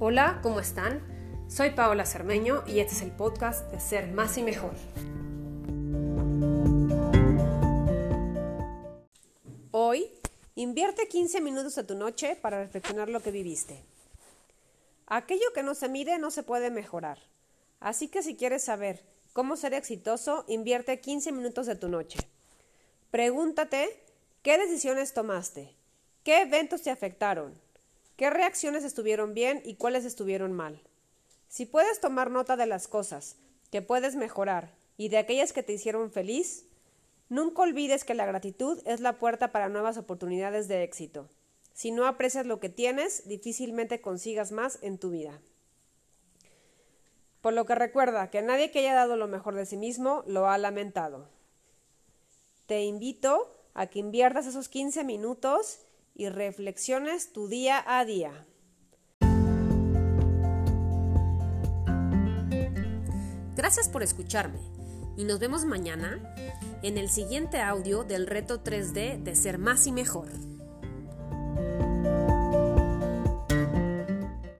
Hola, ¿cómo están? Soy Paola Cermeño y este es el podcast de Ser Más y Mejor. Hoy, invierte 15 minutos de tu noche para reflexionar lo que viviste. Aquello que no se mide no se puede mejorar. Así que si quieres saber cómo ser exitoso, invierte 15 minutos de tu noche. Pregúntate qué decisiones tomaste, qué eventos te afectaron, ¿Qué reacciones estuvieron bien y cuáles estuvieron mal? Si puedes tomar nota de las cosas que puedes mejorar y de aquellas que te hicieron feliz, nunca olvides que la gratitud es la puerta para nuevas oportunidades de éxito. Si no aprecias lo que tienes, difícilmente consigas más en tu vida. Por lo que recuerda que nadie que haya dado lo mejor de sí mismo lo ha lamentado. Te invito a que inviertas esos 15 minutos y reflexiones tu día a día. Gracias por escucharme y nos vemos mañana en el siguiente audio del reto 3D de ser más y mejor.